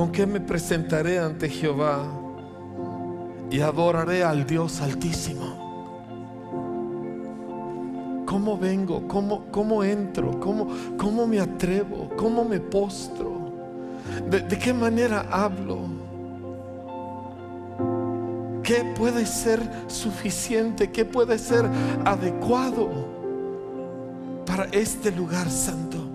¿Con qué me presentaré ante Jehová y adoraré al Dios altísimo? ¿Cómo vengo? ¿Cómo, cómo entro? ¿Cómo, ¿Cómo me atrevo? ¿Cómo me postro? ¿De, de qué manera hablo? ¿Qué puede ser suficiente? ¿Qué puede ser adecuado para este lugar santo?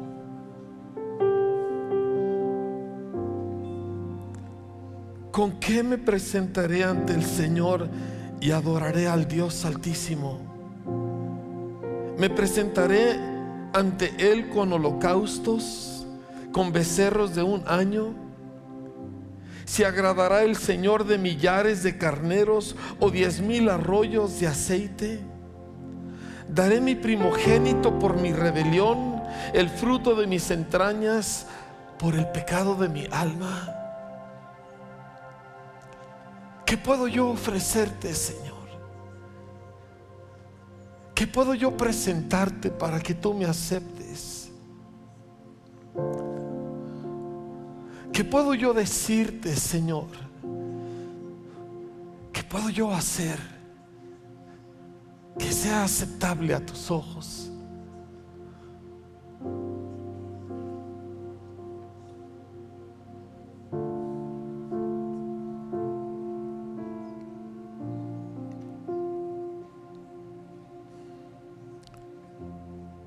¿Con qué me presentaré ante el Señor y adoraré al Dios altísimo? Me presentaré ante Él con holocaustos, con becerros de un año. ¿Se agradará el Señor de millares de carneros o diez mil arroyos de aceite? Daré mi primogénito por mi rebelión, el fruto de mis entrañas por el pecado de mi alma. ¿Qué puedo yo ofrecerte, Señor? ¿Qué puedo yo presentarte para que tú me aceptes? ¿Qué puedo yo decirte, Señor? ¿Qué puedo yo hacer que sea aceptable a tus ojos?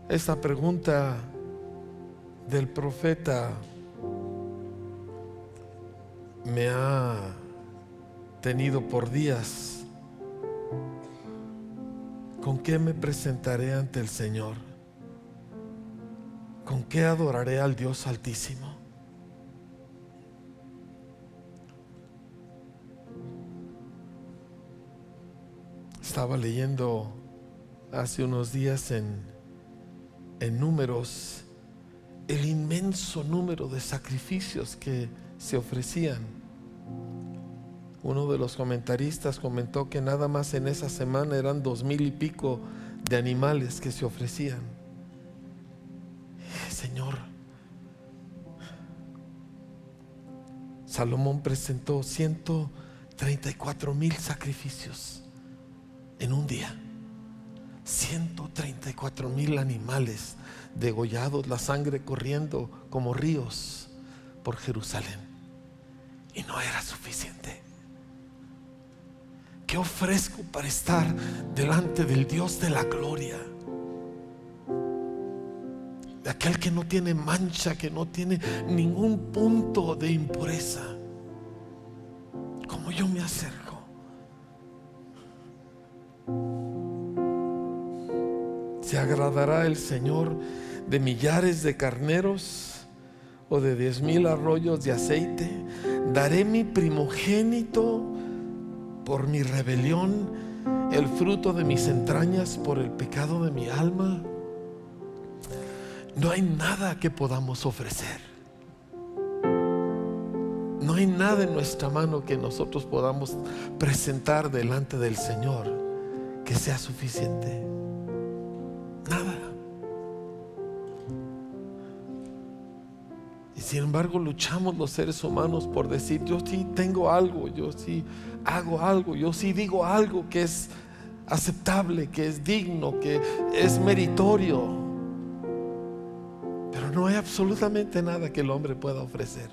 Esta pregunta del profeta me ha tenido por días. ¿Con qué me presentaré ante el Señor? ¿Con qué adoraré al Dios Altísimo? Estaba leyendo hace unos días en, en números el inmenso número de sacrificios que se ofrecían. Uno de los comentaristas comentó que nada más en esa semana eran dos mil y pico de animales que se ofrecían. Señor, Salomón presentó 134 mil sacrificios en un día. 134 mil animales degollados, la sangre corriendo como ríos por Jerusalén. Y no era suficiente. ¿Qué ofrezco para estar delante del Dios de la gloria? De aquel que no tiene mancha, que no tiene ningún punto de impureza. ¿Cómo yo me acerco? ¿Se agradará el Señor de millares de carneros o de diez mil arroyos de aceite? Daré mi primogénito por mi rebelión, el fruto de mis entrañas por el pecado de mi alma. No hay nada que podamos ofrecer. No hay nada en nuestra mano que nosotros podamos presentar delante del Señor que sea suficiente. Nada. Y sin embargo luchamos los seres humanos por decir, yo sí tengo algo, yo sí hago algo, yo sí digo algo que es aceptable, que es digno, que es meritorio. Pero no hay absolutamente nada que el hombre pueda ofrecer.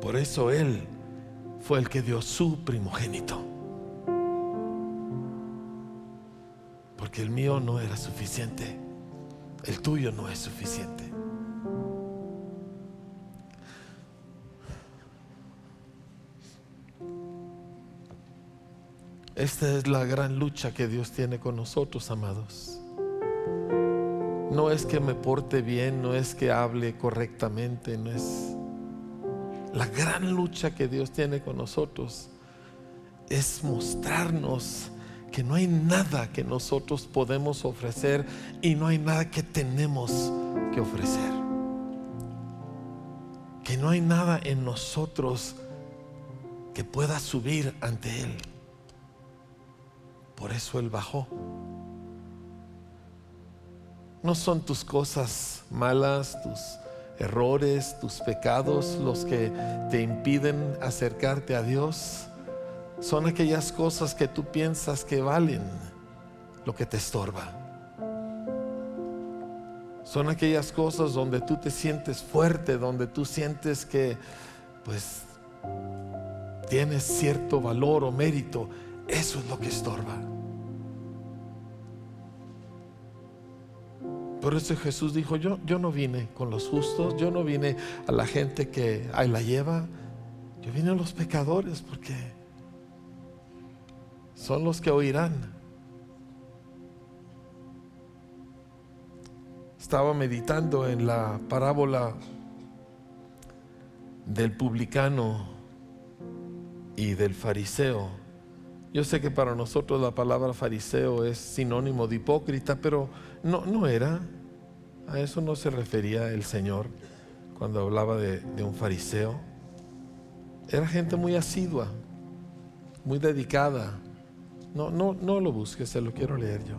Por eso Él fue el que dio su primogénito. Porque el mío no era suficiente. El tuyo no es suficiente. Esta es la gran lucha que Dios tiene con nosotros, amados. No es que me porte bien, no es que hable correctamente, no es... La gran lucha que Dios tiene con nosotros es mostrarnos que no hay nada que nosotros podemos ofrecer y no hay nada que tenemos que ofrecer. Que no hay nada en nosotros que pueda subir ante Él. Por eso Él bajó. No son tus cosas malas, tus errores, tus pecados, los que te impiden acercarte a Dios, son aquellas cosas que tú piensas que valen lo que te estorba. Son aquellas cosas donde tú te sientes fuerte, donde tú sientes que pues tienes cierto valor o mérito. Eso es lo que estorba. Por eso Jesús dijo, yo, yo no vine con los justos, yo no vine a la gente que ahí la lleva, yo vine a los pecadores porque son los que oirán. Estaba meditando en la parábola del publicano y del fariseo. Yo sé que para nosotros la palabra fariseo es sinónimo de hipócrita, pero no, no era. A eso no se refería el Señor cuando hablaba de, de un fariseo. Era gente muy asidua, muy dedicada. No, no, no lo busques, se lo quiero leer yo.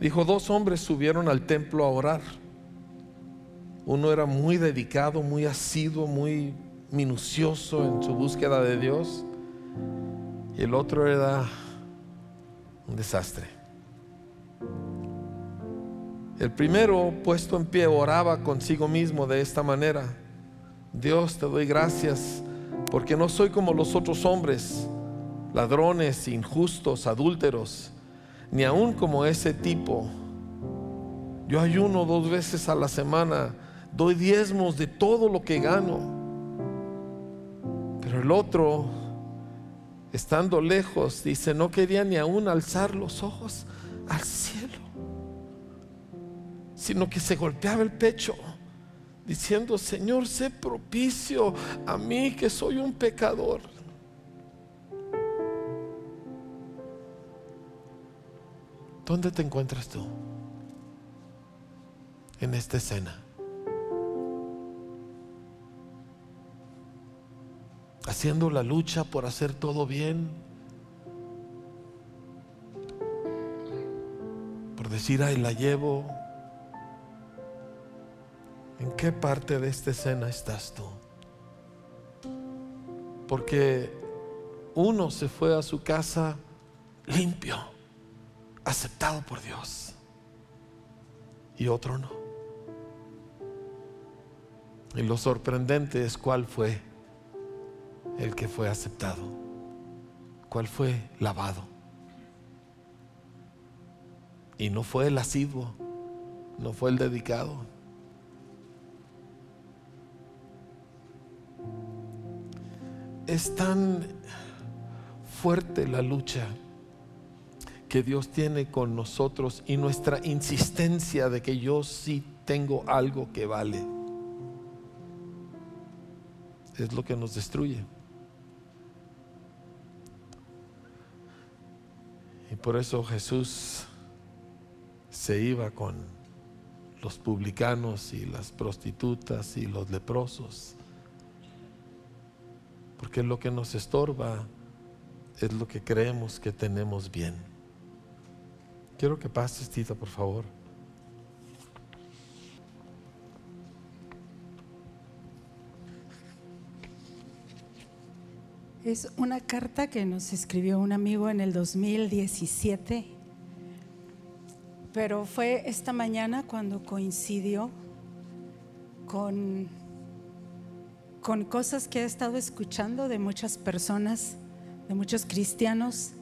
Dijo, dos hombres subieron al templo a orar. Uno era muy dedicado, muy asiduo, muy minucioso en su búsqueda de Dios. Y el otro era un desastre. El primero, puesto en pie, oraba consigo mismo de esta manera. Dios, te doy gracias porque no soy como los otros hombres, ladrones, injustos, adúlteros, ni aún como ese tipo. Yo ayuno dos veces a la semana, doy diezmos de todo lo que gano. Pero el otro estando lejos, dice, no quería ni aún alzar los ojos al cielo, sino que se golpeaba el pecho, diciendo, Señor, sé propicio a mí que soy un pecador. ¿Dónde te encuentras tú en esta escena? haciendo la lucha por hacer todo bien, por decir, ay, la llevo. ¿En qué parte de esta escena estás tú? Porque uno se fue a su casa limpio, aceptado por Dios, y otro no. Y lo sorprendente es cuál fue el que fue aceptado? ¿Cuál fue lavado? Y no fue el asiduo, no fue el dedicado. Es tan fuerte la lucha que Dios tiene con nosotros y nuestra insistencia de que yo sí tengo algo que vale. Es lo que nos destruye. Y por eso Jesús se iba con los publicanos y las prostitutas y los leprosos. Porque lo que nos estorba es lo que creemos que tenemos bien. Quiero que pases, Tita, por favor. Es una carta que nos escribió un amigo en el 2017, pero fue esta mañana cuando coincidió con, con cosas que he estado escuchando de muchas personas, de muchos cristianos,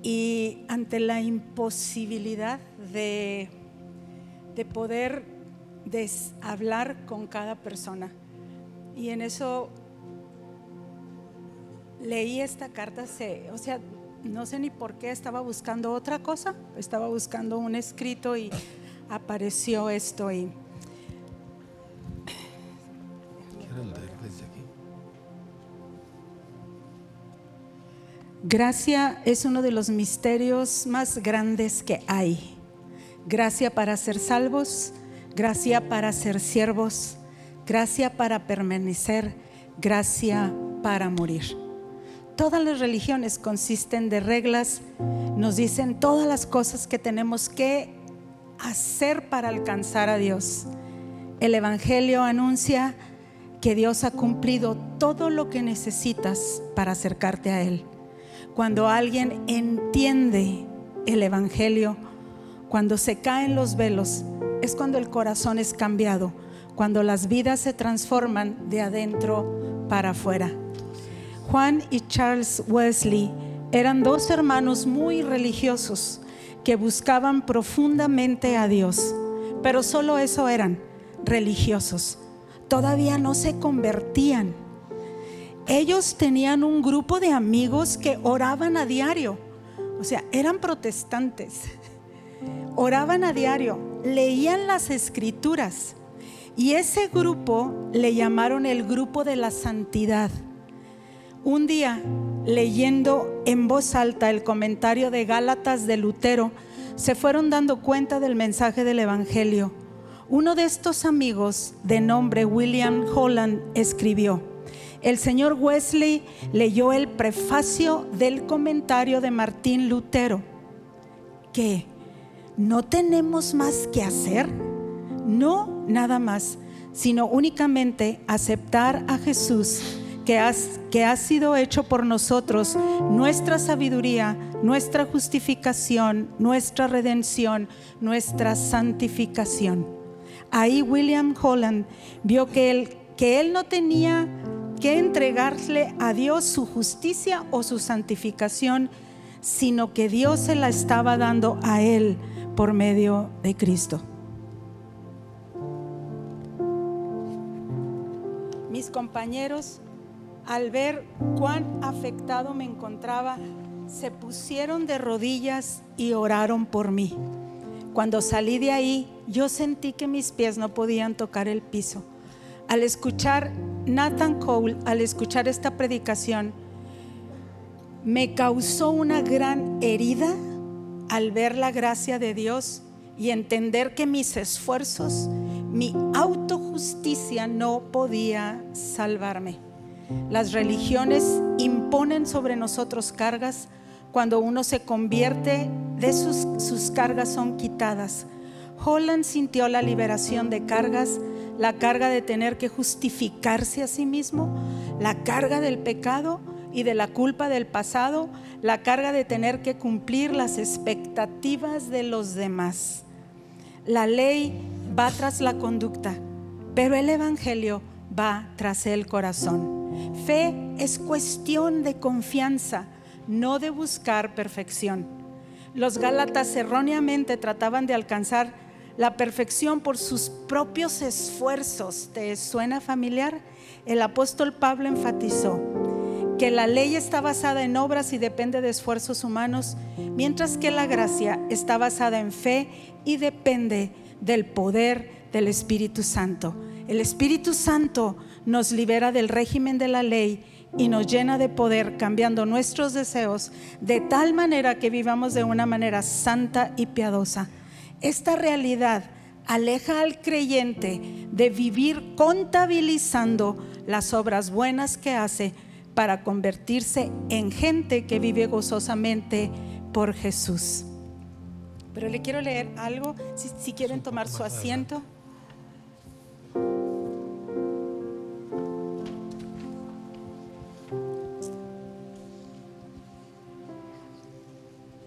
y ante la imposibilidad de, de poder hablar con cada persona. Y en eso leí esta carta, o sea, no sé ni por qué estaba buscando otra cosa, estaba buscando un escrito y apareció esto y... Gracia es uno de los misterios más grandes que hay. Gracia para ser salvos, gracia para ser siervos, gracia para permanecer, gracia para morir todas las religiones consisten de reglas, nos dicen todas las cosas que tenemos que hacer para alcanzar a Dios. El Evangelio anuncia que Dios ha cumplido todo lo que necesitas para acercarte a Él. Cuando alguien entiende el Evangelio, cuando se caen los velos, es cuando el corazón es cambiado, cuando las vidas se transforman de adentro para afuera. Juan y Charles Wesley eran dos hermanos muy religiosos que buscaban profundamente a Dios, pero solo eso eran, religiosos. Todavía no se convertían. Ellos tenían un grupo de amigos que oraban a diario, o sea, eran protestantes. Oraban a diario, leían las escrituras y ese grupo le llamaron el grupo de la santidad. Un día, leyendo en voz alta el comentario de Gálatas de Lutero, se fueron dando cuenta del mensaje del Evangelio. Uno de estos amigos, de nombre William Holland, escribió, el señor Wesley leyó el prefacio del comentario de Martín Lutero, que no tenemos más que hacer, no nada más, sino únicamente aceptar a Jesús que, ha sido hecho por nosotros, nuestra sabiduría, nuestra justificación, nuestra redención, nuestra santificación. Ahí William Holland vio que él, que él no tenía que entregarle a Dios su justicia o su santificación, sino que Dios se la estaba dando a él por medio de Cristo. Mis compañeros al ver cuán afectado me encontraba, se pusieron de rodillas y oraron por mí. Cuando salí de ahí, yo sentí que mis pies no podían tocar el piso. Al escuchar Nathan Cole, al escuchar esta predicación, me causó una gran herida al ver la gracia de Dios y entender que mis esfuerzos, mi autojusticia no podía salvarme. Las religiones imponen sobre nosotros cargas. Cuando uno se convierte, de sus, sus cargas son quitadas. Holland sintió la liberación de cargas, la carga de tener que justificarse a sí mismo, la carga del pecado y de la culpa del pasado, la carga de tener que cumplir las expectativas de los demás. La ley va tras la conducta, pero el Evangelio va tras el corazón. Fe es cuestión de confianza, no de buscar perfección. Los Gálatas erróneamente trataban de alcanzar la perfección por sus propios esfuerzos. ¿Te suena familiar? El apóstol Pablo enfatizó que la ley está basada en obras y depende de esfuerzos humanos, mientras que la gracia está basada en fe y depende del poder del Espíritu Santo. El Espíritu Santo nos libera del régimen de la ley y nos llena de poder cambiando nuestros deseos de tal manera que vivamos de una manera santa y piadosa. Esta realidad aleja al creyente de vivir contabilizando las obras buenas que hace para convertirse en gente que vive gozosamente por Jesús. Pero le quiero leer algo, si, quieren tomar su asiento.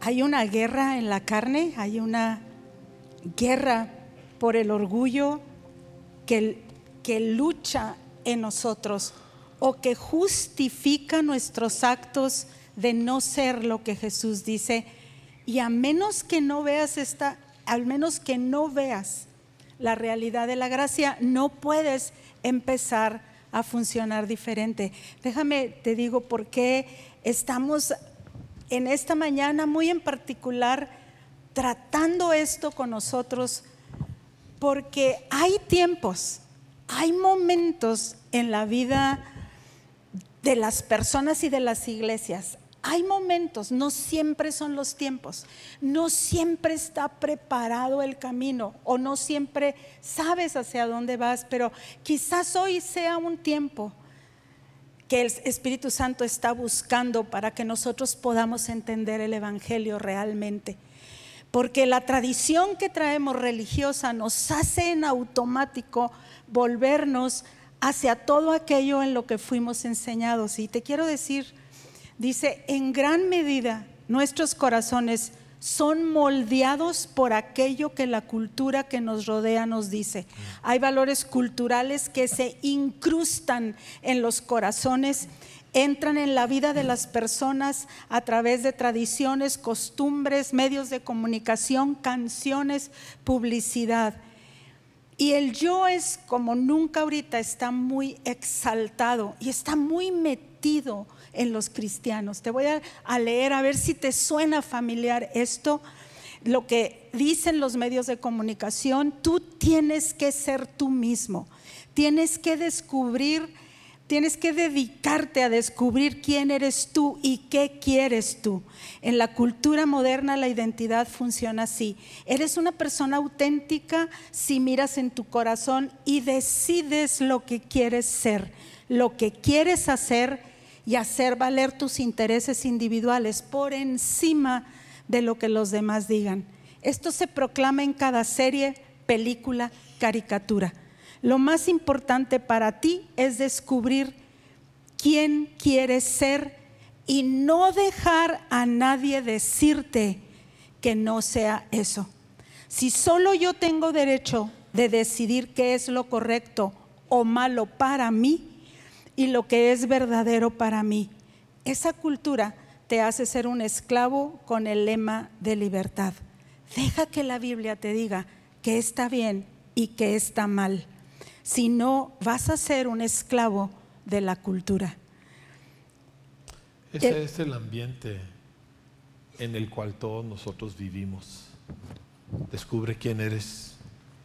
hay una guerra en la carne, hay una guerra por el orgullo que, que lucha en nosotros o que justifica nuestros actos de no ser lo que Jesús dice. Y a menos que no veas esta, al menos que no veas la realidad de la gracia, no puedes empezar a funcionar diferente. Déjame, te digo por qué estamos en esta mañana muy en particular tratando esto con nosotros porque hay tiempos, hay momentos en la vida de las personas y de las iglesias. Hay momentos, no siempre son los tiempos, no siempre está preparado el camino o no siempre sabes hacia dónde vas, pero quizás hoy sea un tiempo que el Espíritu Santo está buscando para que nosotros podamos entender el Evangelio realmente. Porque la tradición que traemos religiosa nos hace en automático volvernos hacia todo aquello en lo que fuimos enseñados. Y te quiero decir, dice, en gran medida nuestros corazones son moldeados por aquello que la cultura que nos rodea nos dice. Hay valores culturales que se incrustan en los corazones entran en la vida de las personas a través de tradiciones, costumbres, medios de comunicación, canciones, publicidad. Y el yo es como nunca ahorita está muy exaltado y está muy metido en los cristianos. Te voy a, leer a ver si te suena familiar esto, lo que dicen los medios de comunicación. Tú tienes que ser tú mismo, tienes que descubrir Tienes que dedicarte a descubrir quién eres tú y qué quieres tú. En la cultura moderna la identidad funciona así. Eres una persona auténtica si miras en tu corazón y decides lo que quieres ser, lo que quieres hacer y hacer valer tus intereses individuales por encima de lo que los demás digan. Esto se proclama en cada serie, película, caricatura. Lo más importante para ti es descubrir quién quieres ser y no dejar a nadie decirte que no sea eso. Si solo yo tengo derecho de decidir qué es lo correcto o malo para mí y lo que es verdadero para mí, esa cultura te hace ser un esclavo con el lema de libertad. Deja que la Biblia te diga que está bien y que está mal si no vas a ser un esclavo de la cultura. Ese es el ambiente en el cual todos nosotros vivimos. Descubre quién eres,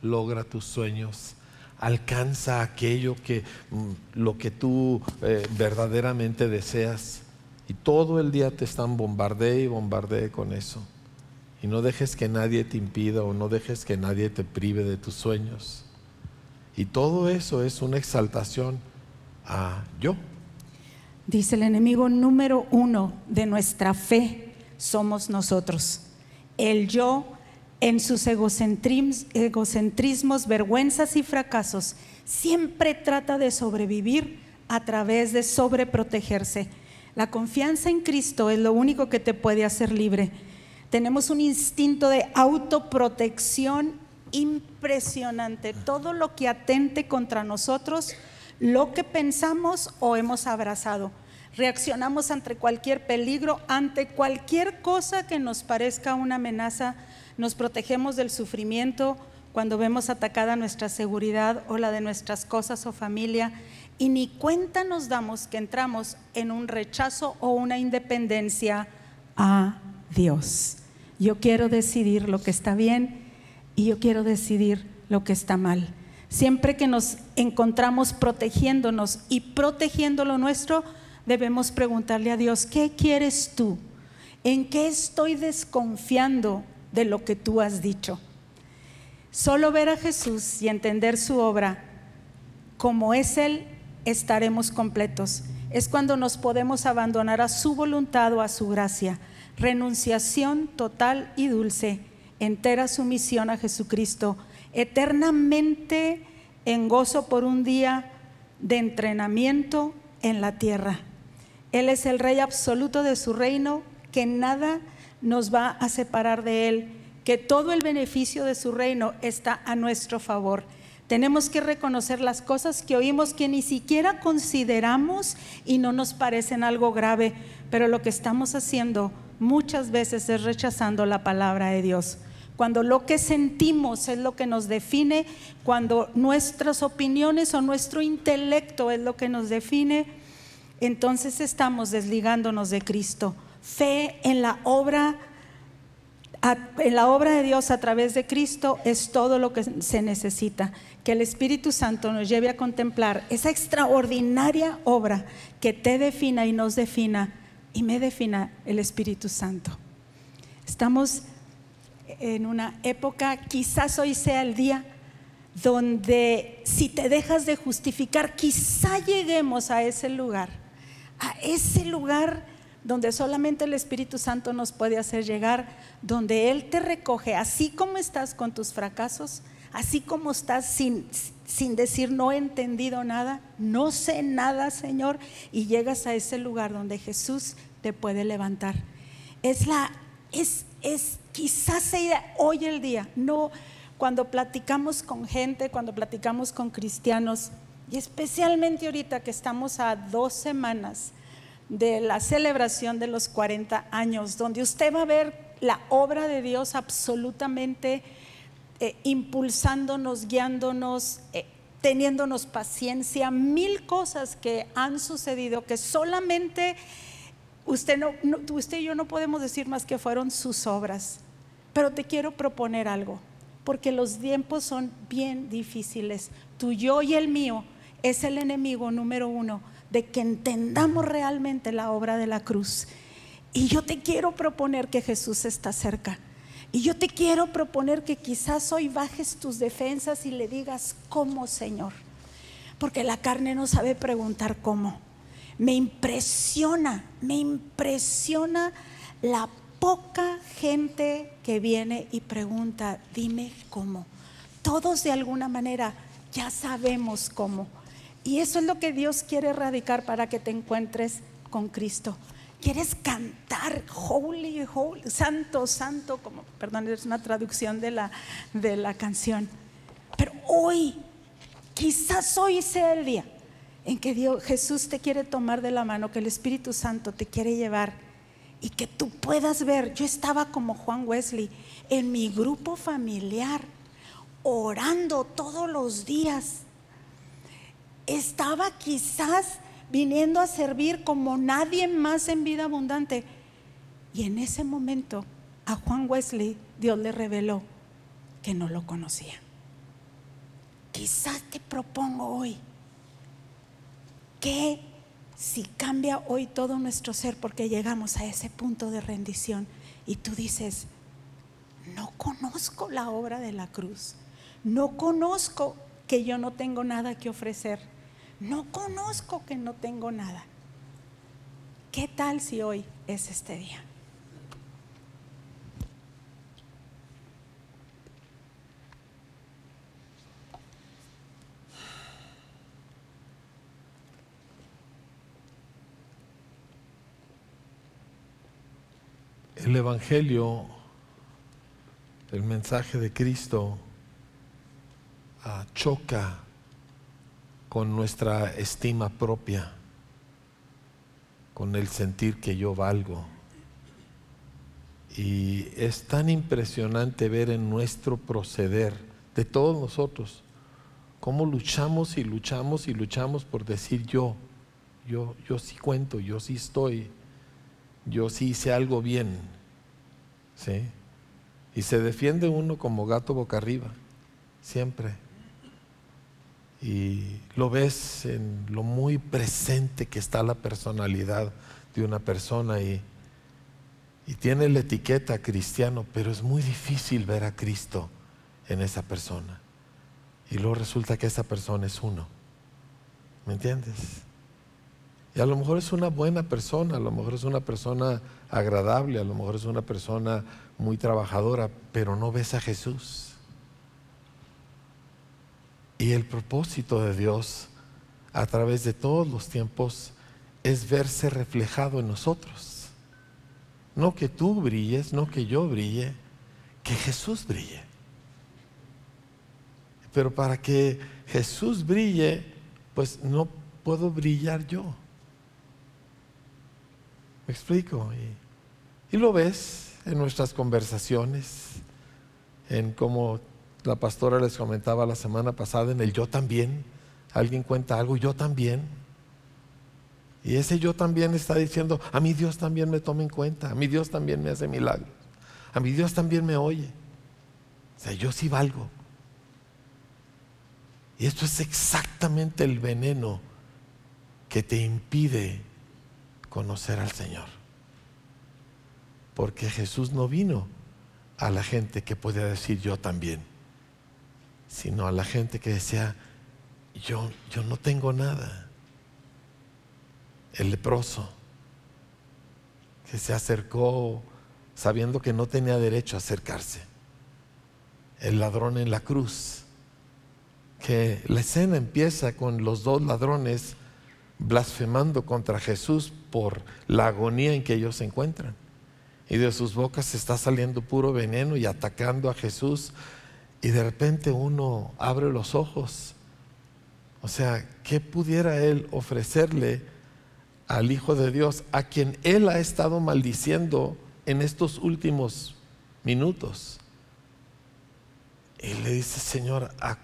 logra tus sueños, alcanza aquello que mm, lo que tú eh, verdaderamente deseas. Y todo el día te están bombardeando y bombardeando con eso. Y no dejes que nadie te impida o no dejes que nadie te prive de tus sueños. Y todo eso es una exaltación a yo. Dice el enemigo número uno de nuestra fe somos nosotros. El yo en sus egocentrismos, vergüenzas y fracasos siempre trata de sobrevivir a través de sobreprotegerse. La confianza en Cristo es lo único que te puede hacer libre. Tenemos un instinto de autoprotección impresionante. Todo lo que atente contra nosotros, lo que pensamos o hemos abrazado. Reaccionamos ante cualquier peligro, ante cualquier cosa que nos parezca una amenaza. Nos protegemos del sufrimiento cuando vemos atacada nuestra seguridad o la de nuestras cosas o familia. Y ni cuenta nos damos que entramos en un rechazo o una independencia a Dios. Yo quiero decidir lo que está bien y yo quiero decidir lo que está mal. Siempre que nos encontramos protegiéndonos y protegiendo lo nuestro, debemos preguntarle a Dios, ¿qué quieres tú? ¿En qué estoy desconfiando de lo que tú has dicho? Solo ver a Jesús y entender su obra como es Él, estaremos completos. Es cuando nos podemos abandonar a su voluntad o a su gracia. Renunciación total y dulce entera sumisión a Jesucristo, eternamente en gozo por un día de entrenamiento en la tierra. Él es el rey absoluto de su reino, que nada nos va a separar de Él, que todo el beneficio de su reino está a nuestro favor. Tenemos que reconocer las cosas que oímos que ni siquiera consideramos y no nos parecen algo grave, pero lo que estamos haciendo muchas veces es rechazando la palabra de Dios cuando lo que sentimos es lo que nos define, cuando nuestras opiniones o nuestro intelecto es lo que nos define, entonces estamos desligándonos de Cristo. Fe en la obra en la obra de Dios a través de Cristo es todo lo que se necesita. Que el Espíritu Santo nos lleve a contemplar esa extraordinaria obra que te defina y nos defina y me defina el Espíritu Santo. Estamos en una época, quizás hoy sea el día donde si te dejas de justificar, quizá lleguemos a ese lugar, a ese lugar donde solamente el Espíritu Santo nos puede hacer llegar, donde Él te recoge, así como estás con tus fracasos, así como estás sin, sin decir no he entendido nada, no sé nada, Señor, y llegas a ese lugar donde Jesús te puede levantar. Es la, es, es quizás sea hoy el día, no cuando platicamos con gente, cuando platicamos con cristianos, y especialmente ahorita que estamos a dos semanas de la celebración de los 40 años, donde usted va a ver la obra de Dios absolutamente eh, impulsándonos, guiándonos, eh, teniéndonos paciencia, mil cosas que han sucedido que solamente usted, y yo no podemos decir más que fueron sus obras. Pero te quiero proponer algo, porque los tiempos son bien difíciles. Tu yo y el mío es el enemigo número uno de que entendamos realmente la obra de la cruz. Y yo te quiero proponer que Jesús está cerca. Y yo te quiero proponer que quizás hoy bajes tus defensas y le digas, ¿cómo, Señor? Porque la carne no sabe preguntar cómo. Me impresiona, me impresiona la poca gente que viene y pregunta, dime cómo. Todos de alguna manera ya sabemos cómo. Y eso es lo que Dios quiere erradicar para que te encuentres con Cristo. Quieres cantar holy, holy, santo, santo, como, perdón, es una traducción de la, de la canción. Pero hoy, quizás hoy sea el día en que Dios, Jesús te quiere tomar de la mano, que el Espíritu Santo te quiere llevar y que tú puedas ver. Yo estaba como Juan Wesley en mi grupo familiar, orando todos los días estaba quizás viniendo a servir como nadie más en vida abundante. Y en ese momento a Juan Wesley Dios le reveló que no lo conocía. Quizás te propongo hoy que si cambia hoy todo nuestro ser porque llegamos a ese punto de rendición y tú dices, no conozco la obra de la cruz, no conozco que yo no tengo nada que ofrecer no conozco que no tengo nada. ¿Qué tal si hoy es este día? El Evangelio, el mensaje de Cristo, ah, choca con nuestra estima propia, con el sentir que yo valgo. Y es tan impresionante ver en nuestro proceder de todos nosotros cómo luchamos y luchamos y luchamos por decir yo, yo, yo sí cuento, yo sí estoy, yo sí hice algo bien. ¿Sí? Y se defiende uno como gato boca arriba, siempre y lo ves en lo muy presente que está la personalidad de una persona y, y tiene la etiqueta cristiano, pero es muy difícil ver a Cristo en esa persona. Y luego resulta que esa persona es uno. ¿Me entiendes? Y a lo mejor es una buena persona, a lo mejor es una persona agradable, a lo mejor es una persona muy trabajadora, pero no ves a Jesús. Y el propósito de Dios a través de todos los tiempos es verse reflejado en nosotros. No que tú brilles, no que yo brille, que Jesús brille. Pero para que Jesús brille, pues no puedo brillar yo. ¿Me explico? Y, lo ves en nuestras conversaciones, en cómo la pastora les comentaba la semana pasada en el yo también. Alguien cuenta algo, yo también. Y ese yo también está diciendo, a mi Dios también me toma en cuenta, a mi Dios también me hace milagros, a mi Dios también me oye. O sea, yo sí valgo. Y esto es exactamente el veneno que te impide conocer al Señor. Porque Jesús no vino a la gente que podía decir yo también sino a la gente que decía, yo, yo no tengo nada. El leproso, que se acercó sabiendo que no tenía derecho a acercarse. El ladrón en la cruz, que la escena empieza con los dos ladrones blasfemando contra Jesús por la agonía en que ellos se encuentran. Y de sus bocas está saliendo puro veneno y atacando a Jesús. Y de repente uno abre los ojos. O sea, ¿qué pudiera él ofrecerle al Hijo de Dios, a quien él ha estado maldiciendo en estos últimos minutos? Y le dice, Señor, ¿a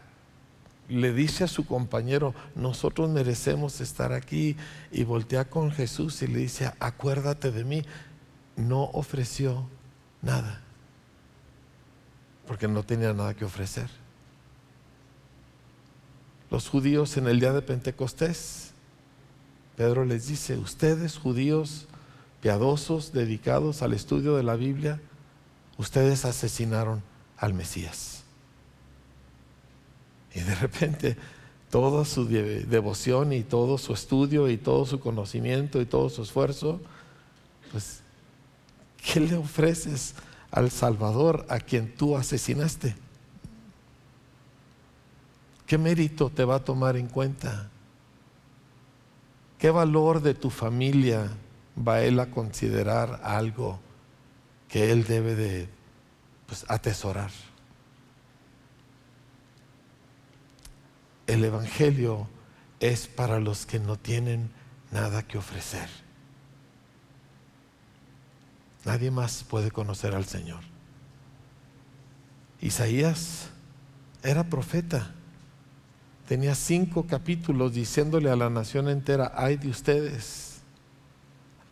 le dice a su compañero, nosotros merecemos estar aquí y voltea con Jesús y le dice, acuérdate de mí. No ofreció nada, porque no tenía nada que ofrecer. Los judíos en el día de Pentecostés, Pedro les dice, ustedes judíos piadosos, dedicados al estudio de la Biblia, ustedes asesinaron al Mesías. Y de repente toda su devoción y todo su estudio y todo su conocimiento y todo su esfuerzo, pues, ¿qué le ofreces al Salvador a quien tú asesinaste? ¿Qué mérito te va a tomar en cuenta? ¿Qué valor de tu familia va él a considerar algo que él debe de pues, atesorar? El Evangelio es para los que no tienen nada que ofrecer. Nadie más puede conocer al Señor. Isaías era profeta. Tenía cinco capítulos diciéndole a la nación entera, ay de ustedes,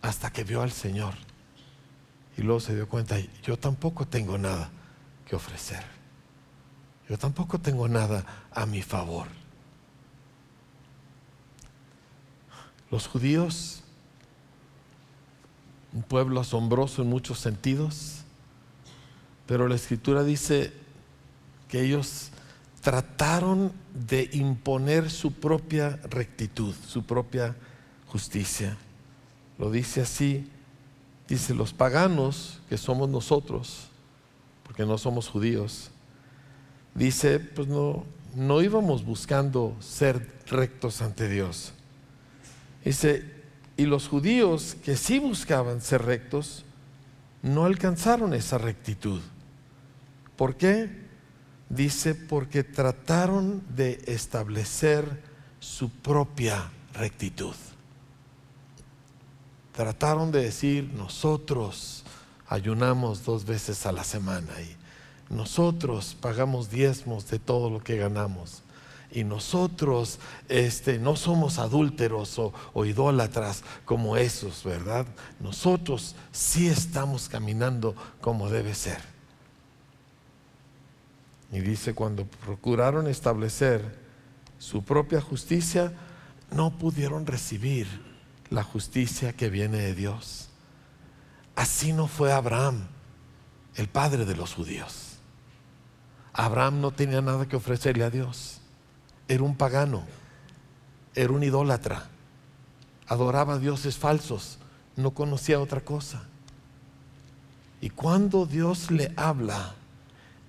hasta que vio al Señor. Y luego se dio cuenta, yo tampoco tengo nada que ofrecer. Yo tampoco tengo nada a mi favor. Los judíos, un pueblo asombroso en muchos sentidos, pero la escritura dice que ellos trataron de imponer su propia rectitud, su propia justicia. Lo dice así, dice los paganos, que somos nosotros, porque no somos judíos, dice, pues no, no íbamos buscando ser rectos ante Dios. Dice, y los judíos que sí buscaban ser rectos, no alcanzaron esa rectitud. ¿Por qué? Dice, porque trataron de establecer su propia rectitud. Trataron de decir, nosotros ayunamos dos veces a la semana y nosotros pagamos diezmos de todo lo que ganamos y nosotros este, no somos adúlteros o, idólatras como esos, ¿verdad? Nosotros sí estamos caminando como debe ser. Y dice, cuando procuraron establecer su propia justicia, no pudieron recibir la justicia que viene de Dios. Así no fue Abraham, el padre de los judíos. Abraham no tenía nada que ofrecerle a Dios era un pagano, era un idólatra, adoraba a dioses falsos, no conocía otra cosa. Y cuando Dios le habla,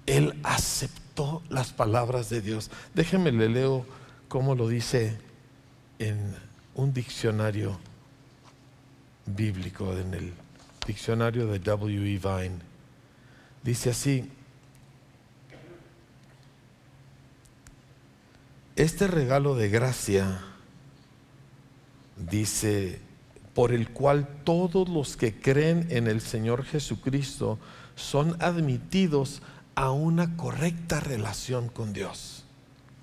él aceptó las palabras de Dios. Déjenme le leo cómo lo dice en un diccionario bíblico, en el diccionario de W. E. Vine. Dice así, Este regalo de gracia dice, por el cual todos los que creen en el Señor Jesucristo son admitidos a una correcta relación con Dios,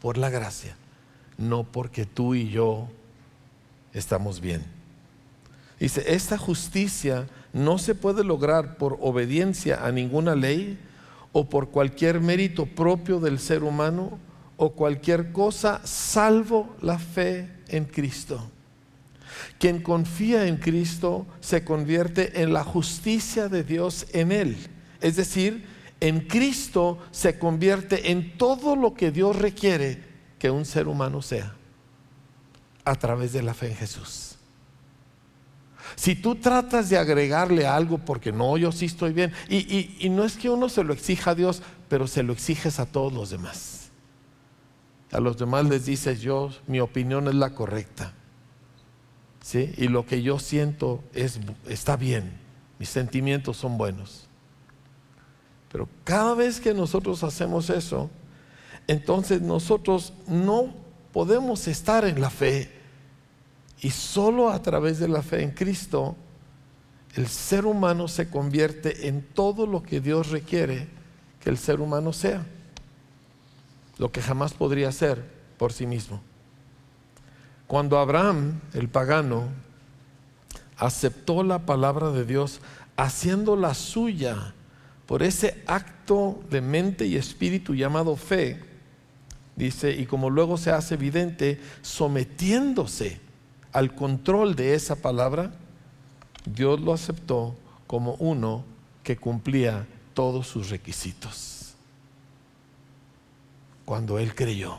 por la gracia, no porque tú y yo estamos bien. Dice, esta justicia no se puede lograr por obediencia a ninguna ley o por cualquier mérito propio del ser humano, o cualquier cosa salvo la fe en Cristo. Quien confía en Cristo se convierte en la justicia de Dios en él. Es decir, en Cristo se convierte en todo lo que Dios requiere que un ser humano sea a través de la fe en Jesús. Si tú tratas de agregarle algo porque no, yo sí estoy bien, y, y no es que uno se lo exija a Dios, pero se lo exiges a todos los demás. A los demás les dices yo, mi opinión es la correcta. ¿Sí? Y lo que yo siento es, está bien, mis sentimientos son buenos. Pero cada vez que nosotros hacemos eso, entonces nosotros no podemos estar en la fe. Y solo a través de la fe en Cristo, el ser humano se convierte en todo lo que Dios requiere que el ser humano sea lo que jamás podría ser por sí mismo. Cuando Abraham, el pagano, aceptó la palabra de Dios, haciéndola suya por ese acto de mente y espíritu llamado fe, dice, y como luego se hace evidente, sometiéndose al control de esa palabra, Dios lo aceptó como uno que cumplía todos sus requisitos cuando él creyó.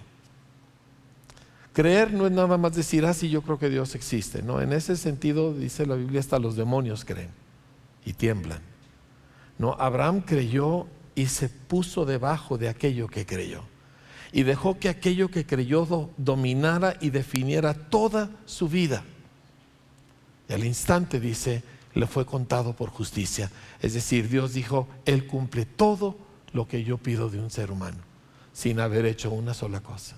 Creer no es nada más decir, ah, sí, yo creo que Dios existe. No, en ese sentido, dice la Biblia, hasta los demonios creen y tiemblan. No, Abraham creyó y se puso debajo de aquello que creyó. Y dejó que aquello que creyó dominara y definiera toda su vida. Y al instante, dice, le fue contado por justicia. Es decir, Dios dijo, Él cumple todo lo que yo pido de un ser humano sin haber hecho una sola cosa.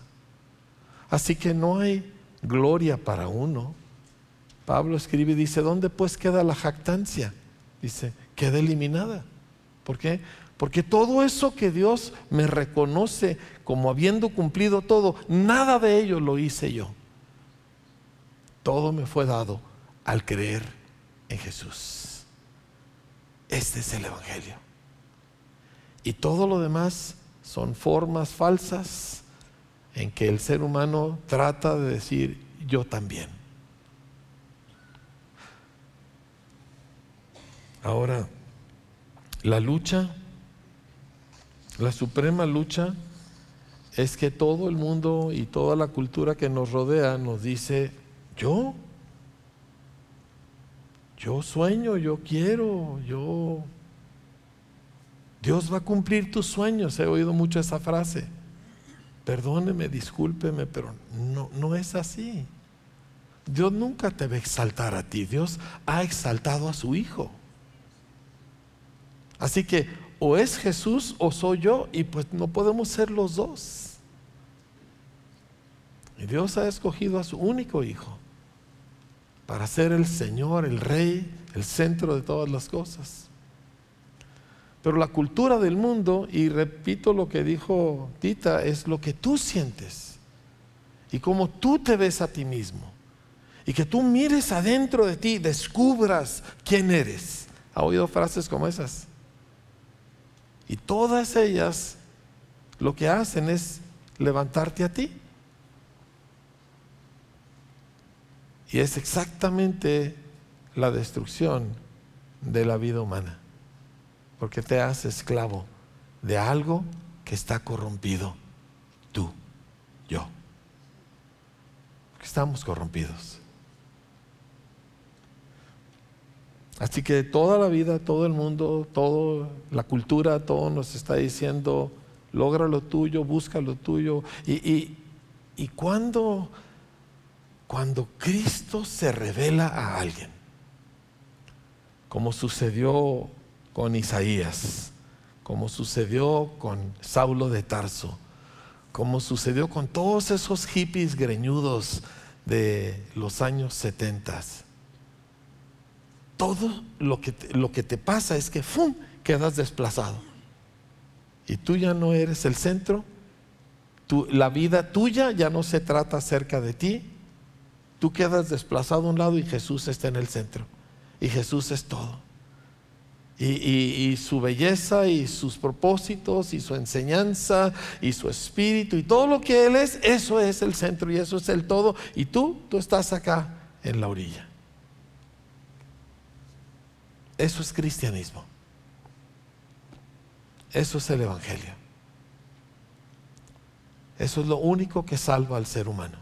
Así que no hay gloria para uno. Pablo escribe y dice, ¿dónde pues queda la jactancia? Dice, queda eliminada. ¿Por qué? Porque todo eso que Dios me reconoce como habiendo cumplido todo, nada de ello lo hice yo. Todo me fue dado al creer en Jesús. Este es el Evangelio. Y todo lo demás son formas falsas en que el ser humano trata de decir yo también. Ahora, la lucha, la suprema lucha es que todo el mundo y toda la cultura que nos rodea nos dice, yo, yo sueño, yo quiero, yo Dios va a cumplir tus sueños. He oído mucho esa frase. Perdóneme, discúlpeme, pero no, no es así. Dios nunca te va a exaltar a ti. Dios ha exaltado a su Hijo. Así que o es Jesús o soy yo y pues no podemos ser los dos. Y Dios ha escogido a su único Hijo para ser el Señor, el Rey, el centro de todas las cosas. Pero la cultura del mundo, y repito lo que dijo Tita, es lo que tú sientes y cómo tú te ves a ti mismo. Y que tú mires adentro de ti, descubras quién eres. ¿Ha oído frases como esas? Y todas ellas lo que hacen es levantarte a ti. Y es exactamente la destrucción de la vida humana porque te haces esclavo de algo que está corrompido. Tú, yo. estamos corrompidos. Así que toda la vida, todo el mundo, toda la cultura, todo nos está diciendo, logra lo tuyo, busca lo tuyo. Y, y, y cuando, cuando Cristo se revela a alguien, como sucedió con Isaías, como sucedió con Saulo de Tarso, como sucedió con todos esos hippies greñudos de los años 70. Todo lo que, te, lo que te pasa es que ¡fum! quedas desplazado. Y tú ya no eres el centro, la vida tuya ya no se trata acerca de ti, tú quedas desplazado a un lado y Jesús está en el centro. Y Jesús es todo y, su belleza y sus propósitos y su enseñanza y su espíritu y todo lo que Él es, eso es el centro y eso es el todo. Y tú, tú estás acá en la orilla. Eso es cristianismo. Eso es el Evangelio. Eso es lo único que salva al ser humano.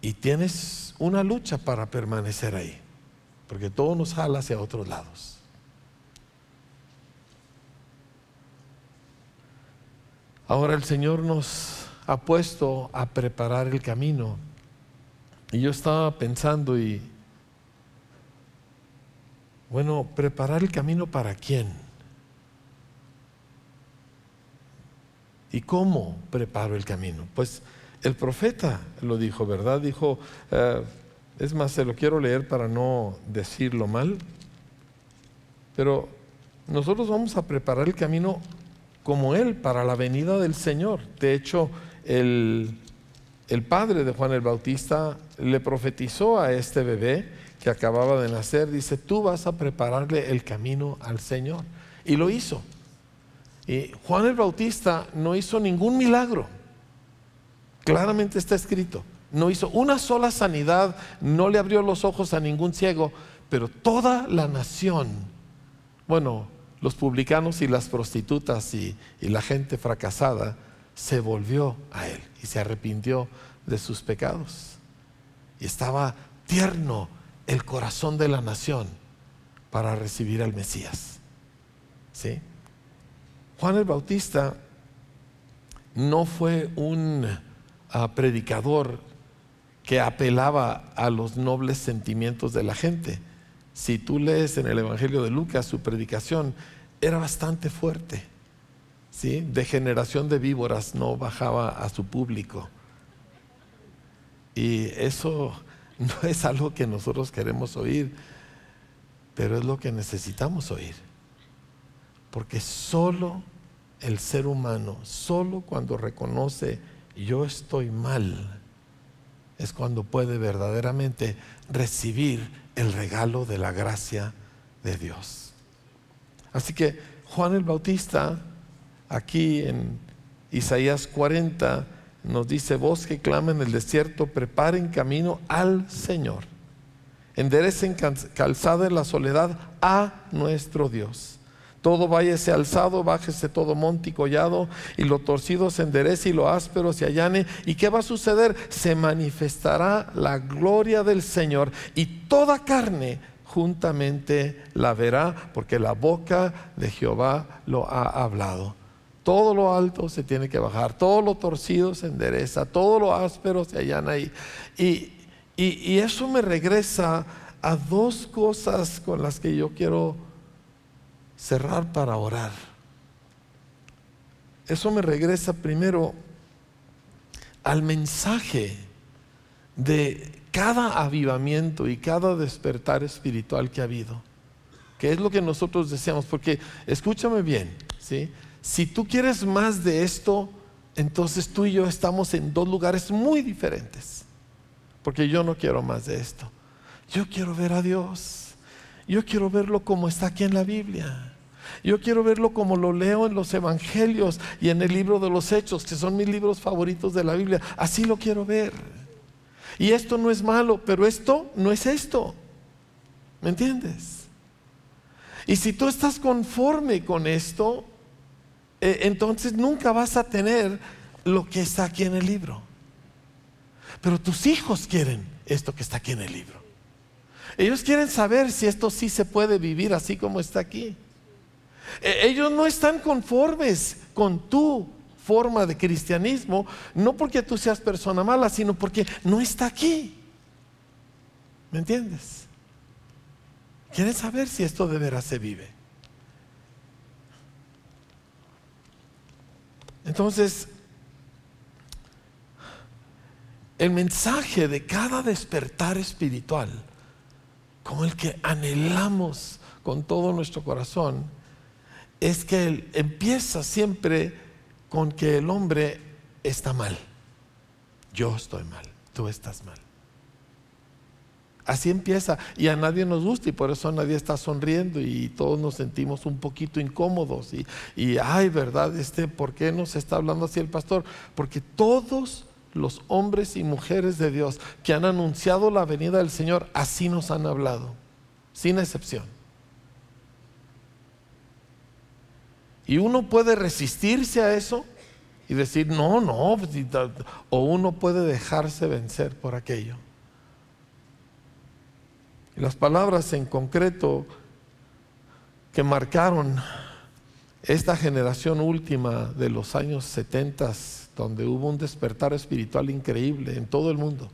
Y tienes una lucha para permanecer ahí, porque todo nos jala hacia otros lados. Ahora el Señor nos ha puesto a preparar el camino. Y yo estaba pensando y, bueno, preparar el camino para quién? ¿Y cómo preparo el camino? Pues el profeta lo dijo, ¿verdad? Dijo, eh, es más, se lo quiero leer para no decirlo mal, pero nosotros vamos a preparar el camino como Él para la venida del Señor. De hecho, el, el padre de Juan el Bautista le profetizó a este bebé que acababa de nacer, dice, tú vas a prepararle el camino al Señor. Y lo hizo. Y Juan el Bautista no hizo ningún milagro. Claramente está escrito. No hizo una sola sanidad, no le abrió los ojos a ningún ciego, pero toda la nación, bueno, los publicanos y las prostitutas y, la gente fracasada se volvió a él y se arrepintió de sus pecados. Y estaba tierno el corazón de la nación para recibir al Mesías. ¿Sí? Juan el Bautista no fue un ah, predicador que apelaba a los nobles sentimientos de la gente. Si tú lees en el Evangelio de Lucas, su predicación era bastante fuerte. ¿sí? De generación de víboras no bajaba a su público. Y eso no es algo que nosotros queremos oír, pero es lo que necesitamos oír. Porque solo el ser humano, solo cuando reconoce yo estoy mal, es cuando puede verdaderamente recibir el regalo de la gracia de Dios. Así que Juan el Bautista, aquí en Isaías 40, nos dice, voz que clama en el desierto, preparen camino al Señor. Enderecen calzada en la soledad a nuestro Dios. Todo váyese alzado, bájese todo monte y collado, y lo torcido se enderece y lo áspero se allane. ¿Y qué va a suceder? Se manifestará la gloria del Señor y toda carne juntamente la verá, porque la boca de Jehová lo ha hablado. Todo lo alto se tiene que bajar, todo lo torcido se endereza, todo lo áspero se allana. Y, y, y eso me regresa a dos cosas con las que yo quiero cerrar para orar. Eso me regresa primero al mensaje de cada avivamiento y cada despertar espiritual que ha habido, que es lo que nosotros deseamos, porque escúchame bien, ¿sí? si tú quieres más de esto, entonces tú y yo estamos en dos lugares muy diferentes, porque yo no quiero más de esto, yo quiero ver a Dios. Yo quiero verlo como está aquí en la Biblia. Yo quiero verlo como lo leo en los evangelios y en el libro de los hechos, que son mis libros favoritos de la Biblia. Así lo quiero ver. Y esto no es malo, pero esto no es esto. ¿Me entiendes? Y si tú estás conforme con esto, eh, entonces nunca vas a tener lo que está aquí en el libro. Pero tus hijos quieren esto que está aquí en el libro. Ellos quieren saber si esto sí se puede vivir así como está aquí. E, ellos no están conformes con tu forma de cristianismo, no porque tú seas persona mala, sino porque no está aquí. ¿Me entiendes? Quieren saber si esto de veras se vive. Entonces, el mensaje de cada despertar espiritual como el que anhelamos con todo nuestro corazón, es que él empieza siempre con que el hombre está mal. Yo estoy mal, tú estás mal. Así empieza y a nadie nos gusta y por eso nadie está sonriendo y todos nos sentimos un poquito incómodos y, y ay, ¿verdad? Este, ¿Por qué nos está hablando así el pastor? Porque todos los hombres y mujeres de Dios que han anunciado la venida del Señor, así nos han hablado, sin excepción. Y uno puede resistirse a eso y decir, no, no, pues, o uno puede dejarse vencer por aquello. Las palabras en concreto que marcaron esta generación última de los años 70, donde hubo un despertar espiritual increíble en todo el mundo.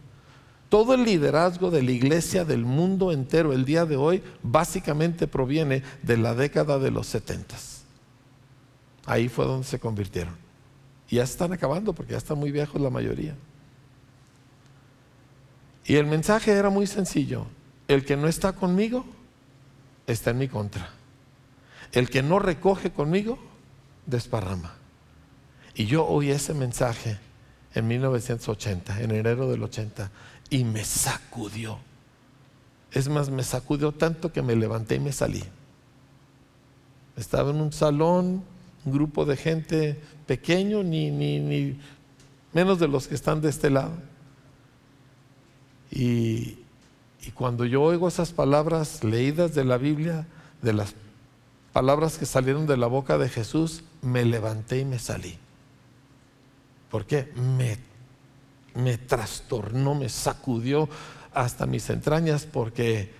Todo el liderazgo de la iglesia del mundo entero el día de hoy básicamente proviene de la década de los 70. Ahí fue donde se convirtieron. Y ya están acabando porque ya están muy viejos la mayoría. Y el mensaje era muy sencillo. El que no está conmigo está en mi contra. El que no recoge conmigo, desparrama. Y yo oí ese mensaje en 1980, en enero del 80, y me sacudió. Es más, me sacudió tanto que me levanté y me salí. Estaba en un salón, un grupo de gente pequeño, ni, ni, ni menos de los que están de este lado. Y, y cuando yo oigo esas palabras leídas de la Biblia, de las palabras que salieron de la boca de Jesús, me levanté y me salí. ¿Por qué? Me, me trastornó, me sacudió hasta mis entrañas porque,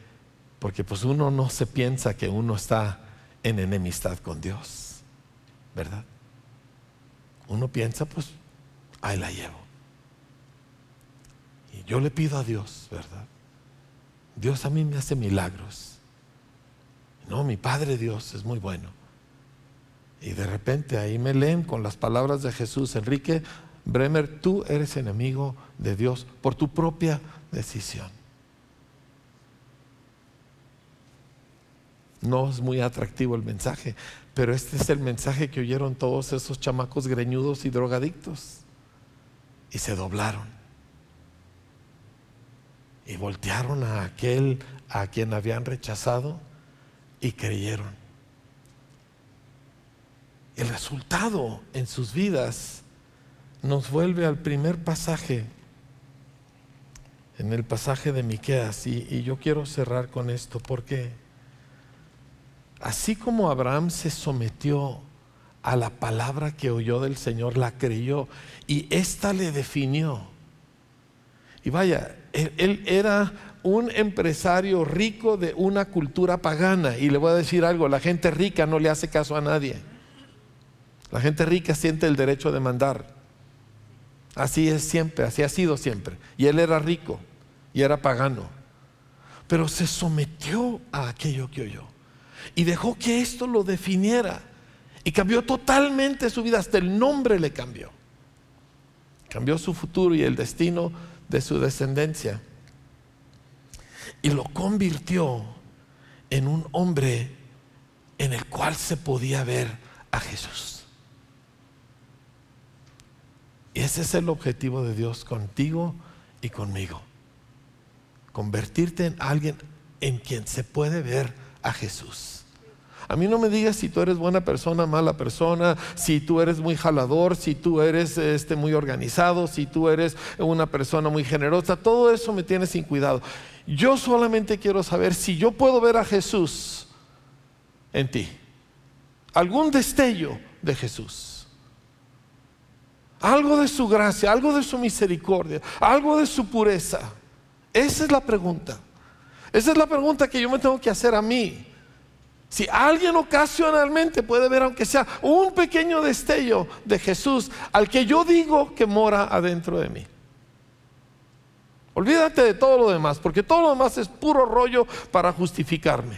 porque pues uno no se piensa que uno está en enemistad con Dios, ¿verdad? Uno piensa, pues, ahí la llevo. Y yo le pido a Dios, ¿verdad? Dios a mí me hace milagros. No, mi Padre Dios es muy bueno. Y de repente ahí me leen con las palabras de Jesús, Enrique Bremer, tú eres enemigo de Dios por tu propia decisión. No es muy atractivo el mensaje, pero este es el mensaje que oyeron todos esos chamacos greñudos y drogadictos. Y se doblaron. Y voltearon a aquel a quien habían rechazado y creyeron. El resultado en sus vidas nos vuelve al primer pasaje, en el pasaje de Miqueas, y, yo quiero cerrar con esto, porque así como Abraham se sometió a la palabra que oyó del Señor, la creyó, y ésta le definió. Y vaya, él era un empresario rico de una cultura pagana. Y le voy a decir algo, la gente rica no le hace caso a nadie. La gente rica siente el derecho de mandar. Así es siempre, así ha sido siempre. Y él era rico y era pagano. Pero se sometió a aquello que oyó. Y dejó que esto lo definiera. Y cambió totalmente su vida, hasta el nombre le cambió. Cambió su futuro y el destino de su descendencia y lo convirtió en un hombre en el cual se podía ver a Jesús. Y ese es el objetivo de Dios contigo y conmigo. Convertirte en alguien en quien se puede ver a Jesús. A mí no me digas si tú eres buena persona, mala persona, si tú eres muy jalador, si tú eres este, muy organizado, si tú eres una persona muy generosa. Todo eso me tiene sin cuidado. Yo solamente quiero saber si yo puedo ver a Jesús en ti. Algún destello de Jesús. Algo de su gracia, algo de su misericordia, algo de su pureza. Esa es la pregunta. Esa es la pregunta que yo me tengo que hacer a mí. Si alguien ocasionalmente puede ver, aunque sea un pequeño destello de Jesús, al que yo digo que mora adentro de mí. Olvídate de todo lo demás, porque todo lo demás es puro rollo para justificarme.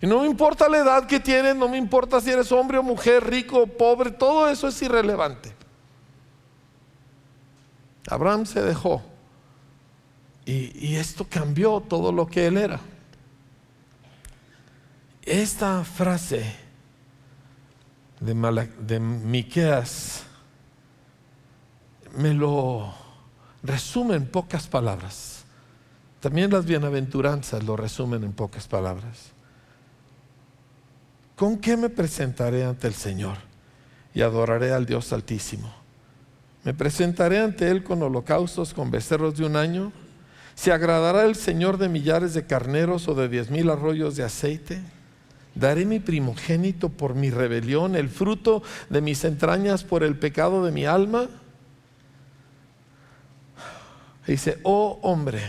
Y no me importa la edad que tienes, no me importa si eres hombre o mujer, rico o pobre, todo eso es irrelevante. Abraham se dejó y, esto cambió todo lo que él era. Esta frase de, Miqueas me lo resume en pocas palabras. También las bienaventuranzas lo resumen en pocas palabras. ¿Con qué me presentaré ante el Señor y adoraré al Dios Altísimo? ¿Me presentaré ante Él con holocaustos, con becerros de un año? ¿Se agradará el Señor de millares de carneros o de diez mil arroyos de aceite? ¿Daré mi primogénito por mi rebelión, el fruto de mis entrañas por el pecado de mi alma? Dice, oh hombre,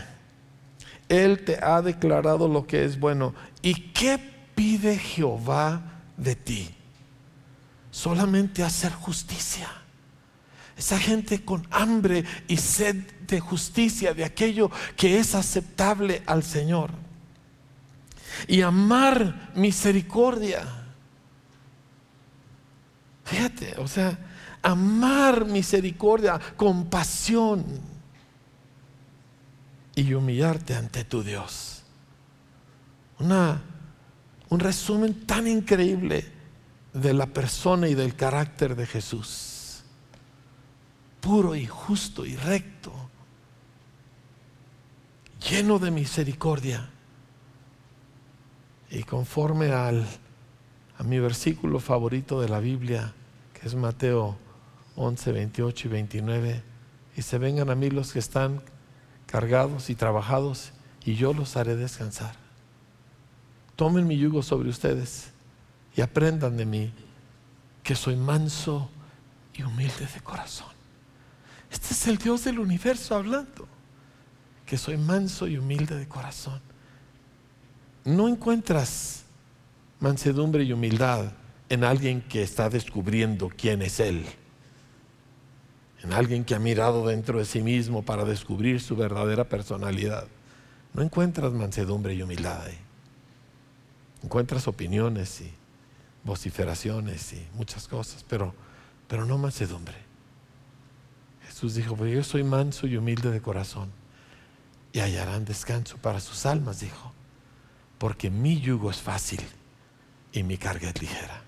Él te ha declarado lo que es bueno. ¿Y qué pide Jehová de ti? Solamente hacer justicia. Esa gente con hambre y sed de justicia, de aquello que es aceptable al Señor. Y amar misericordia. Fíjate, o sea, amar misericordia, compasión y humillarte ante tu Dios. Una, un resumen tan increíble de la persona y del carácter de Jesús. Puro y justo y recto. Lleno de misericordia. Y conforme al, a mi versículo favorito de la Biblia, que es Mateo 11, 28 y 29, y se vengan a mí los que están cargados y trabajados, y yo los haré descansar. Tomen mi yugo sobre ustedes y aprendan de mí, que soy manso y humilde de corazón. Este es el Dios del universo hablando, que soy manso y humilde de corazón. No encuentras mansedumbre y humildad en alguien que está descubriendo quién es Él en alguien que ha mirado dentro de sí mismo para descubrir su verdadera personalidad, no encuentras mansedumbre y humildad. Encuentras opiniones y vociferaciones y muchas cosas, pero, pero no mansedumbre. Jesús dijo, pues yo soy manso y humilde de corazón y hallarán descanso para sus almas, dijo, porque mi yugo es fácil y mi carga es ligera.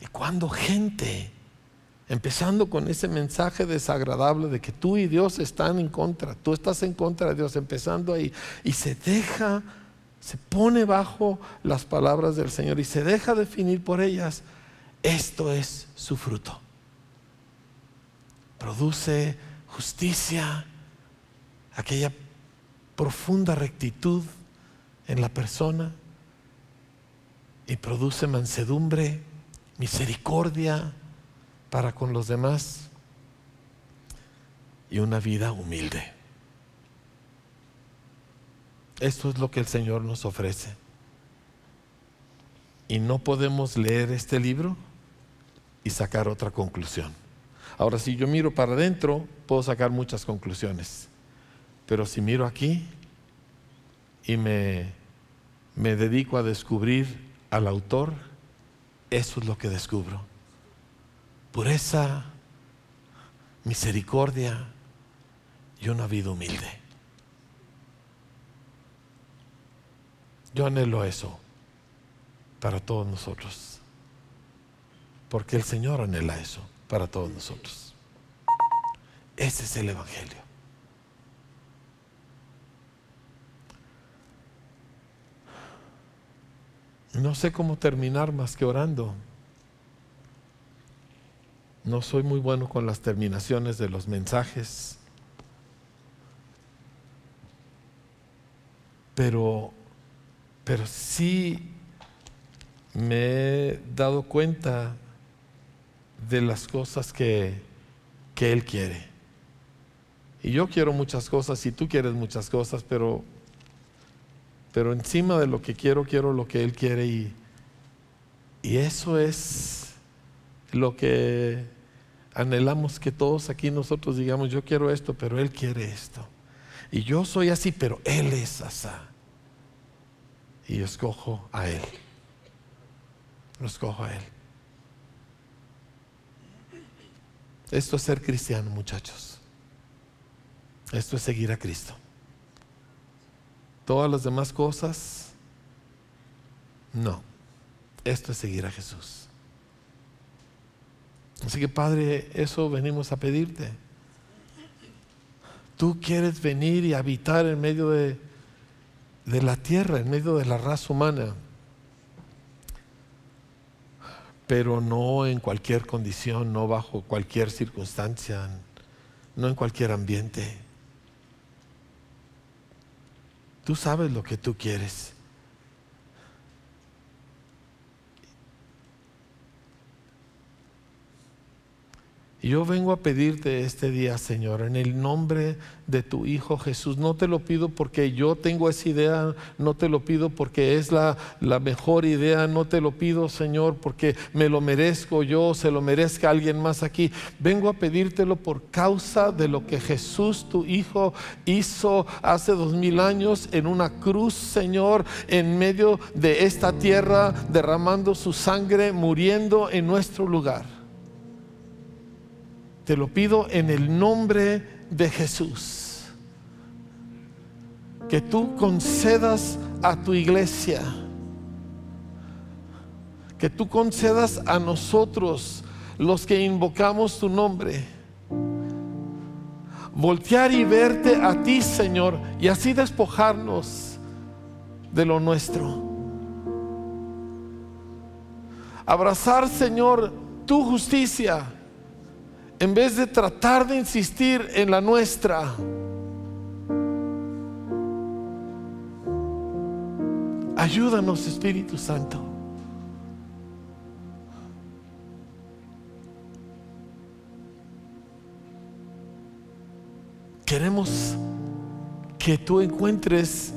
Y cuando gente Empezando con ese mensaje desagradable de que tú y Dios están en contra, tú estás en contra de Dios, empezando ahí, y se deja, se pone bajo las palabras del Señor y se deja definir por ellas, esto es su fruto. Produce justicia, aquella profunda rectitud en la persona y produce mansedumbre, misericordia, para con los demás y una vida humilde. Esto es lo que el Señor nos ofrece. Y no podemos leer este libro y sacar otra conclusión. Ahora, si yo miro para adentro, puedo sacar muchas conclusiones. Pero si miro aquí y me, me dedico a descubrir al autor, eso es lo que descubro pureza, misericordia y una vida humilde. Yo anhelo eso para todos nosotros, porque el Señor anhela eso para todos nosotros. Ese es el Evangelio. No sé cómo terminar más que orando. No soy muy bueno con las terminaciones de los mensajes, pero, pero sí me he dado cuenta de las cosas que, que Él quiere. Y yo quiero muchas cosas y tú quieres muchas cosas, pero, pero encima de lo que quiero, quiero lo que Él quiere y, y eso es lo que anhelamos que todos aquí nosotros digamos, yo quiero esto, pero Él quiere esto. Y yo soy así, pero Él es asá. Y escojo a Él. Lo escojo a Él. Esto es ser cristiano, muchachos. Esto es seguir a Cristo. Todas las demás cosas, no. Esto es seguir a Jesús. Así que Padre, eso venimos a pedirte. Tú quieres venir y habitar en medio de, de la tierra, en medio de la raza humana, pero no en cualquier condición, no bajo cualquier circunstancia, no en cualquier ambiente. Tú sabes lo que tú quieres. Yo vengo a pedirte este día, Señor, en el nombre de tu Hijo Jesús. No te lo pido porque yo tengo esa idea, no te lo pido porque es la, mejor idea, no te lo pido, Señor, porque me lo merezco yo, se lo merezca alguien más aquí. Vengo a pedírtelo por causa de lo que Jesús, tu Hijo, hizo hace dos mil años en una cruz, Señor, en medio de esta tierra, derramando su sangre, muriendo en nuestro lugar. Te lo pido en el nombre de Jesús. Que tú concedas a tu iglesia. Que tú concedas a nosotros los que invocamos tu nombre. Voltear y verte a ti, Señor, y así despojarnos de lo nuestro. Abrazar, Señor, tu justicia en vez de tratar de insistir en la nuestra. Ayúdanos, Espíritu Santo. Queremos que tú encuentres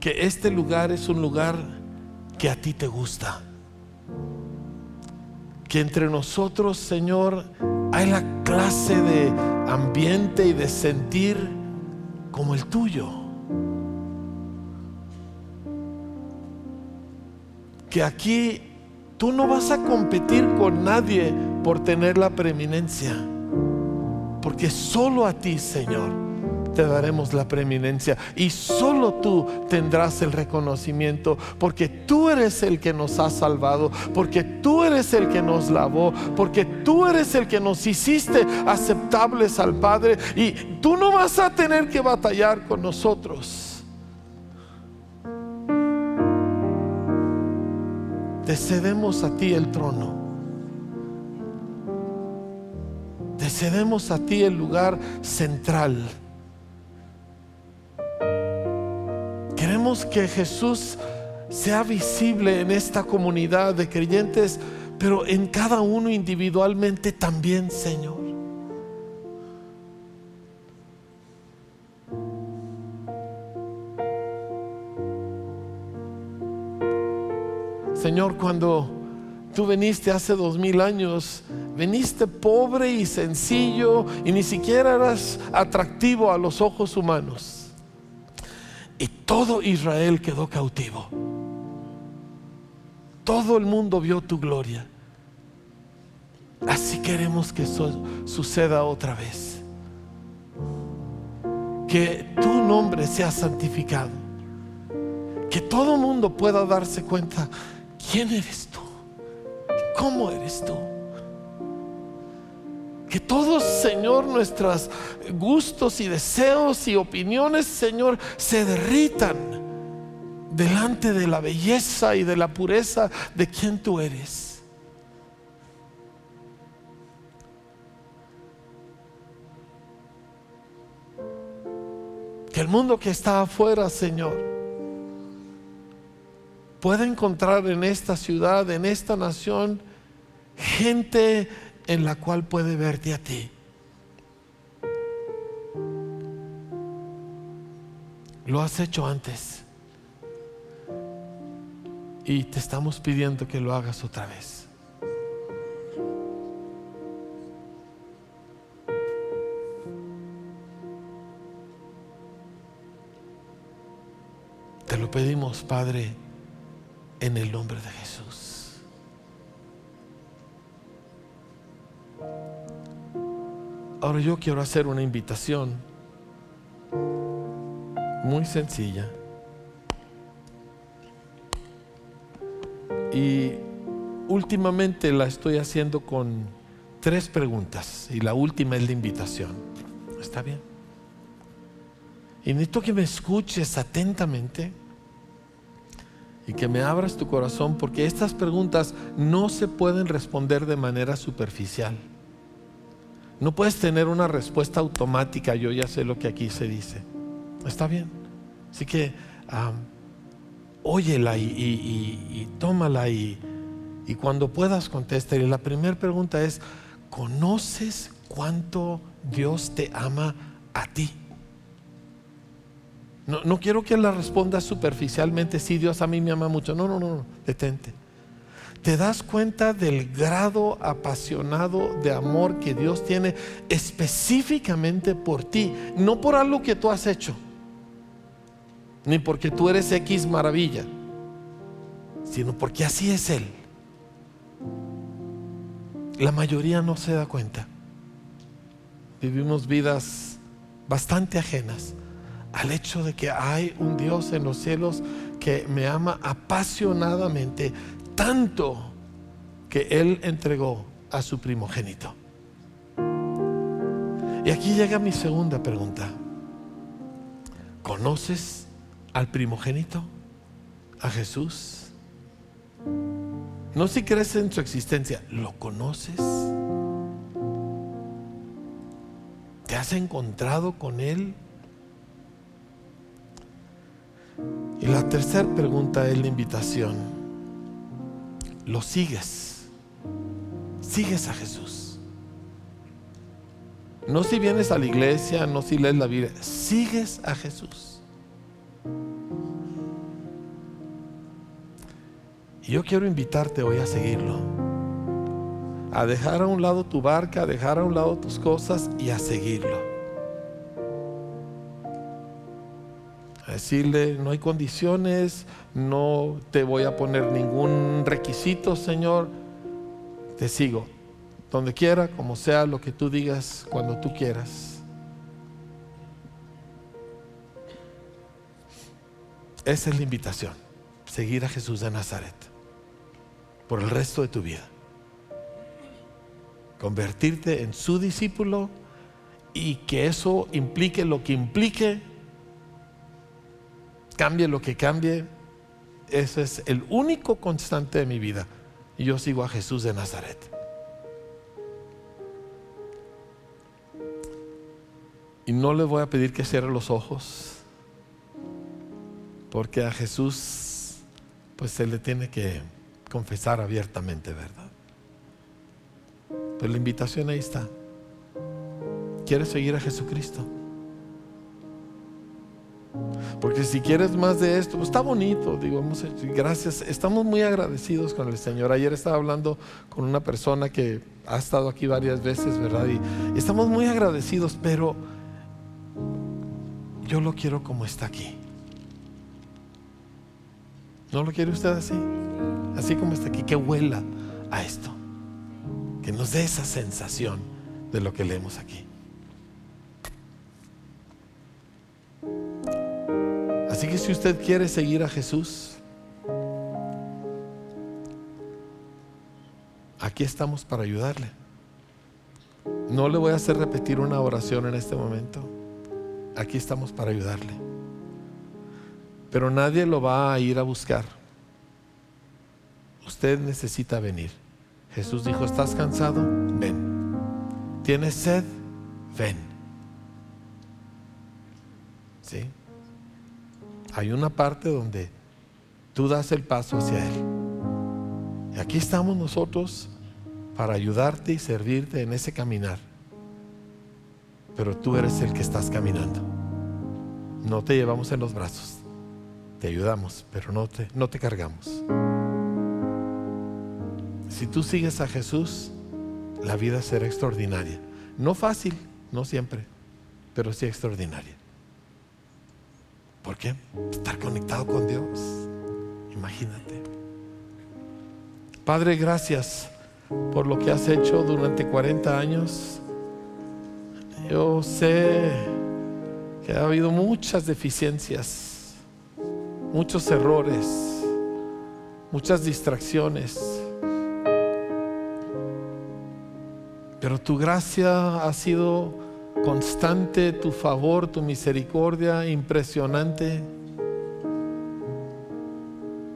que este lugar es un lugar que a ti te gusta. Que entre nosotros, Señor, la clase de ambiente y de sentir como el tuyo. Que aquí tú no vas a competir con nadie por tener la preeminencia, porque solo a ti, Señor te daremos la preeminencia y solo tú tendrás el reconocimiento porque tú eres el que nos ha salvado, porque tú eres el que nos lavó, porque tú eres el que nos hiciste aceptables al Padre y tú no vas a tener que batallar con nosotros. Te cedemos a ti el trono. Te cedemos a ti el lugar central. Que Jesús sea visible en esta comunidad de creyentes, pero en cada uno individualmente también, Señor. Señor, cuando tú viniste hace dos mil años, viniste pobre y sencillo y ni siquiera eras atractivo a los ojos humanos y todo Israel quedó cautivo. Todo el mundo vio tu gloria. Así queremos que eso suceda otra vez. Que tu nombre sea santificado. Que todo mundo pueda darse cuenta quién eres tú. ¿Cómo eres tú? Que todos, Señor, nuestros gustos y deseos y opiniones, Señor, se derritan delante de la belleza y de la pureza de quien tú eres. Que el mundo que está afuera, Señor, pueda encontrar en esta ciudad, en esta nación, gente en la cual puede verte a ti. Lo has hecho antes. Y te estamos pidiendo que lo hagas otra vez. Te lo pedimos, Padre, en el nombre de Jesús. Ahora yo quiero hacer una invitación muy sencilla. Y últimamente la estoy haciendo con tres preguntas y la última es la invitación. ¿Está bien? Y necesito que me escuches atentamente y que me abras tu corazón porque estas preguntas no se pueden responder de manera superficial. No puedes tener una respuesta automática, yo ya sé lo que aquí se dice. Está bien. Así que óyela y, tómala y, cuando puedas contestar. Y la primera pregunta es, ¿conoces cuánto Dios te ama a ti? No, no quiero que la respondas superficialmente, sí, Dios a mí me ama mucho. No, no, no, no, detente. ¿Te das cuenta del grado apasionado de amor que Dios tiene específicamente por ti? No por algo que tú has hecho, ni porque tú eres X maravilla, sino porque así es Él. La mayoría no se da cuenta. Vivimos vidas bastante ajenas al hecho de que hay un Dios en los cielos que me ama apasionadamente, tanto que Él entregó a su primogénito. Y aquí llega mi segunda pregunta. ¿Conoces al primogénito? ¿A Jesús? No si crees en su existencia, ¿lo conoces? ¿Te has encontrado con Él? Y la tercera pregunta es la invitación. ¿Lo sigues? ¿Sigues a Jesús? No si vienes a la iglesia, no si lees la Biblia, sigues a Jesús. Y yo quiero invitarte hoy a seguirlo. A dejar a un lado tu barca, a dejar a un lado tus cosas y a seguirlo. Decirle, no hay condiciones, no te voy a poner ningún requisito, Señor. Te sigo, donde quiera, como sea, lo que tú digas, cuando tú quieras. Esa es la invitación, seguir a Jesús de Nazaret por el resto de tu vida. Convertirte en su discípulo y que eso implique lo que implique, cambie lo que cambie, ese es el único constante de mi vida. Y yo sigo a Jesús de Nazaret. Y no le voy a pedir que cierre los ojos, porque a Jesús pues se le tiene que confesar abiertamente, ¿verdad? Pero la invitación ahí está. ¿Quieres seguir a Jesucristo? Porque si quieres más de esto, pues está bonito, digo, gracias, estamos muy agradecidos con el Señor. Ayer estaba hablando con una persona que ha estado aquí varias veces, ¿verdad? Y estamos muy agradecidos, pero yo lo quiero como está aquí. ¿No lo quiere usted así? Así como está aquí, que huela a esto. Que nos dé esa sensación de lo que leemos aquí. Así que si usted quiere seguir a Jesús, aquí estamos para ayudarle. No le voy a hacer repetir una oración en este momento. Aquí estamos para ayudarle. Pero nadie lo va a ir a buscar. Usted necesita venir. Jesús dijo, ¿estás cansado? Ven. ¿Tienes sed? Ven. ¿Sí? Hay una parte donde tú das el paso hacia Él. Y aquí estamos nosotros para ayudarte y servirte en ese caminar. Pero tú eres el que estás caminando. No te llevamos en los brazos. Te ayudamos, pero no te, no te cargamos. Si tú sigues a Jesús, la vida será extraordinaria. No fácil, no siempre, pero sí extraordinaria. ¿Por qué? Estar conectado con Dios. Imagínate. Padre, gracias por lo que has hecho durante 40 años. Yo sé que ha habido muchas deficiencias, muchos errores, muchas distracciones. Pero tu gracia ha sido constante, tu favor, tu misericordia impresionante.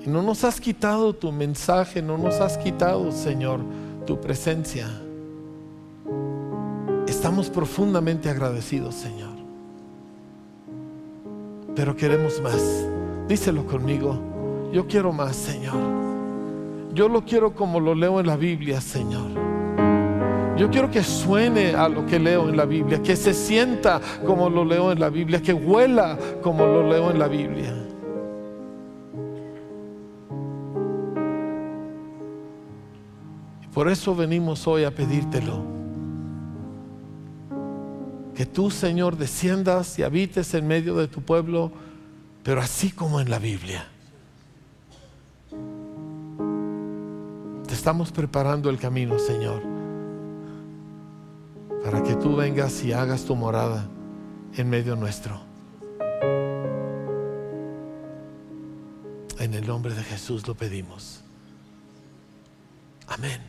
Y no nos has quitado tu mensaje, no nos has quitado, Señor, tu presencia. Estamos profundamente agradecidos, Señor. Pero queremos más. Díselo conmigo. Yo quiero más, Señor. Yo lo quiero como lo leo en la Biblia, Señor. Yo quiero que suene a lo que leo en la Biblia, que se sienta como lo leo en la Biblia, que huela como lo leo en la Biblia. Por eso venimos hoy a pedírtelo. Que tú, Señor, desciendas y habites en medio de tu pueblo, pero así como en la Biblia. Te estamos preparando el camino, Señor, para que tú vengas y hagas tu morada en medio nuestro. En el nombre de Jesús lo pedimos. Amén.